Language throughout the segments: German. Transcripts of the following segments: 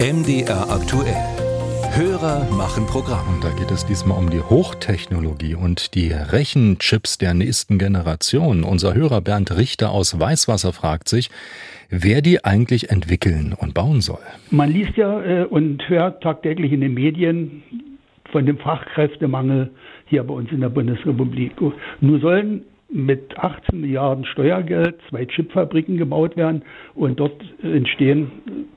MDR aktuell. Hörer machen Programm. Und da geht es diesmal um die Hochtechnologie und die Rechenchips der nächsten Generation. Unser Hörer Bernd Richter aus Weißwasser fragt sich, wer die eigentlich entwickeln und bauen soll. Man liest ja äh, und hört tagtäglich in den Medien von dem Fachkräftemangel hier bei uns in der Bundesrepublik. Nur sollen mit 18 Milliarden Steuergeld zwei Chipfabriken gebaut werden und dort entstehen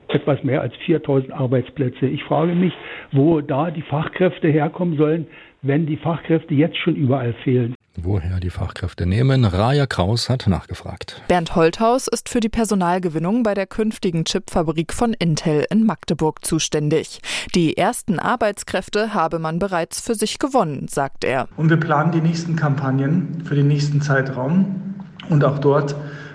etwas mehr als 4000 Arbeitsplätze. Ich frage mich, wo da die Fachkräfte herkommen sollen, wenn die Fachkräfte jetzt schon überall fehlen. Woher die Fachkräfte nehmen, Raja Kraus hat nachgefragt. Bernd Holthaus ist für die Personalgewinnung bei der künftigen Chipfabrik von Intel in Magdeburg zuständig. Die ersten Arbeitskräfte habe man bereits für sich gewonnen, sagt er. Und wir planen die nächsten Kampagnen für den nächsten Zeitraum. Und auch dort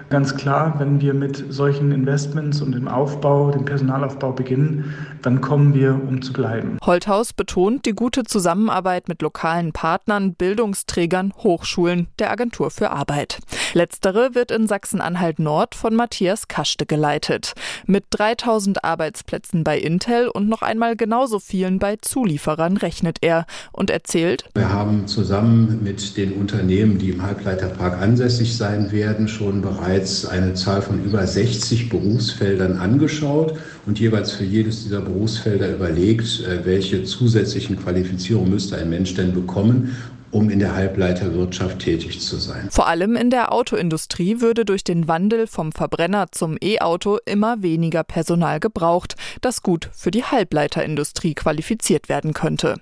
Ganz klar, wenn wir mit solchen Investments und dem Aufbau, dem Personalaufbau beginnen, dann kommen wir, um zu bleiben. Holthaus betont die gute Zusammenarbeit mit lokalen Partnern, Bildungsträgern, Hochschulen, der Agentur für Arbeit. Letztere wird in Sachsen-Anhalt Nord von Matthias Kaschte geleitet. Mit 3000 Arbeitsplätzen bei Intel und noch einmal genauso vielen bei Zulieferern rechnet er und erzählt, wir haben zusammen mit den Unternehmen, die im Halbleiterpark ansässig sein werden, schon bereits bereits eine Zahl von über 60 Berufsfeldern angeschaut und jeweils für jedes dieser Berufsfelder überlegt, äh, welche zusätzlichen Qualifizierungen müsste ein Mensch denn bekommen, um in der Halbleiterwirtschaft tätig zu sein. Vor allem in der Autoindustrie würde durch den Wandel vom Verbrenner zum E-Auto immer weniger Personal gebraucht, das gut für die Halbleiterindustrie qualifiziert werden könnte.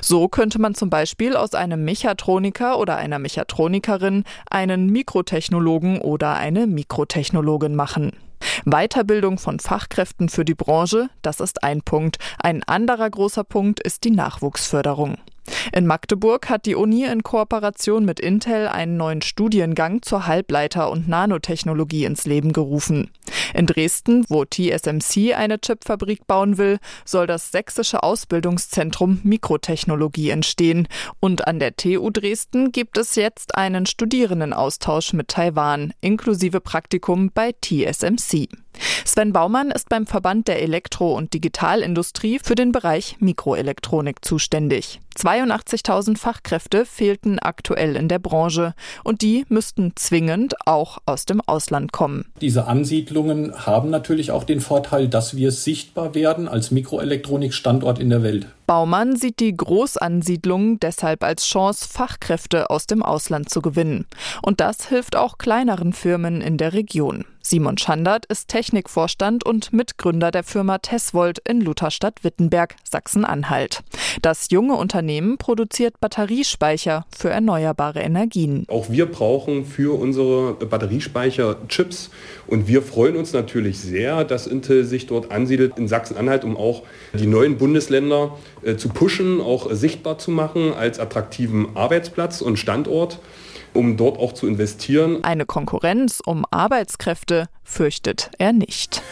So könnte man zum Beispiel aus einem Mechatroniker oder einer Mechatronikerin einen Mikrotechnologen oder eine Mikrotechnologin machen. Weiterbildung von Fachkräften für die Branche, das ist ein Punkt. Ein anderer großer Punkt ist die Nachwuchsförderung. In Magdeburg hat die Uni in Kooperation mit Intel einen neuen Studiengang zur Halbleiter- und Nanotechnologie ins Leben gerufen. In Dresden, wo TSMC eine Chipfabrik bauen will, soll das sächsische Ausbildungszentrum Mikrotechnologie entstehen. Und an der TU Dresden gibt es jetzt einen Studierendenaustausch mit Taiwan, inklusive Praktikum bei TSMC. Sven Baumann ist beim Verband der Elektro- und Digitalindustrie für den Bereich Mikroelektronik zuständig. 82.000 Fachkräfte fehlten aktuell in der Branche und die müssten zwingend auch aus dem Ausland kommen. Diese Ansiedlungen haben natürlich auch den Vorteil, dass wir sichtbar werden als Mikroelektronikstandort in der Welt. Baumann sieht die Großansiedlungen deshalb als Chance, Fachkräfte aus dem Ausland zu gewinnen. Und das hilft auch kleineren Firmen in der Region. Simon Schandert ist Technikvorstand und Mitgründer der Firma Tesvolt in Lutherstadt-Wittenberg, Sachsen-Anhalt. Das junge Unternehmen produziert Batteriespeicher für erneuerbare Energien. Auch wir brauchen für unsere Batteriespeicher Chips und wir freuen uns natürlich sehr, dass Intel sich dort ansiedelt in Sachsen-Anhalt, um auch die neuen Bundesländer äh, zu pushen, auch sichtbar zu machen als attraktiven Arbeitsplatz und Standort um dort auch zu investieren. Eine Konkurrenz um Arbeitskräfte fürchtet er nicht.